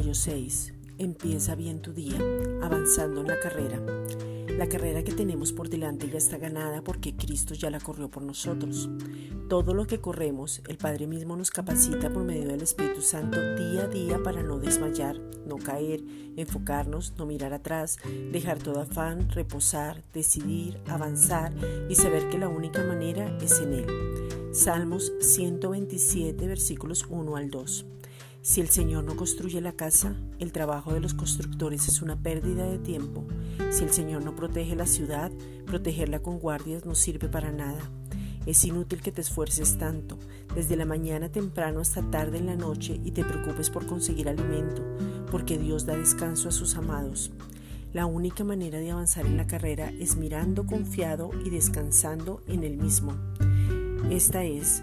Episodio 6. Empieza bien tu día, avanzando en la carrera. La carrera que tenemos por delante ya está ganada porque Cristo ya la corrió por nosotros. Todo lo que corremos, el Padre mismo nos capacita por medio del Espíritu Santo día a día para no desmayar, no caer, enfocarnos, no mirar atrás, dejar todo afán, reposar, decidir, avanzar y saber que la única manera es en Él. Salmos 127 versículos 1 al 2. Si el Señor no construye la casa, el trabajo de los constructores es una pérdida de tiempo. Si el Señor no protege la ciudad, protegerla con guardias no sirve para nada. Es inútil que te esfuerces tanto, desde la mañana temprano hasta tarde en la noche y te preocupes por conseguir alimento, porque Dios da descanso a sus amados. La única manera de avanzar en la carrera es mirando confiado y descansando en el mismo. Esta es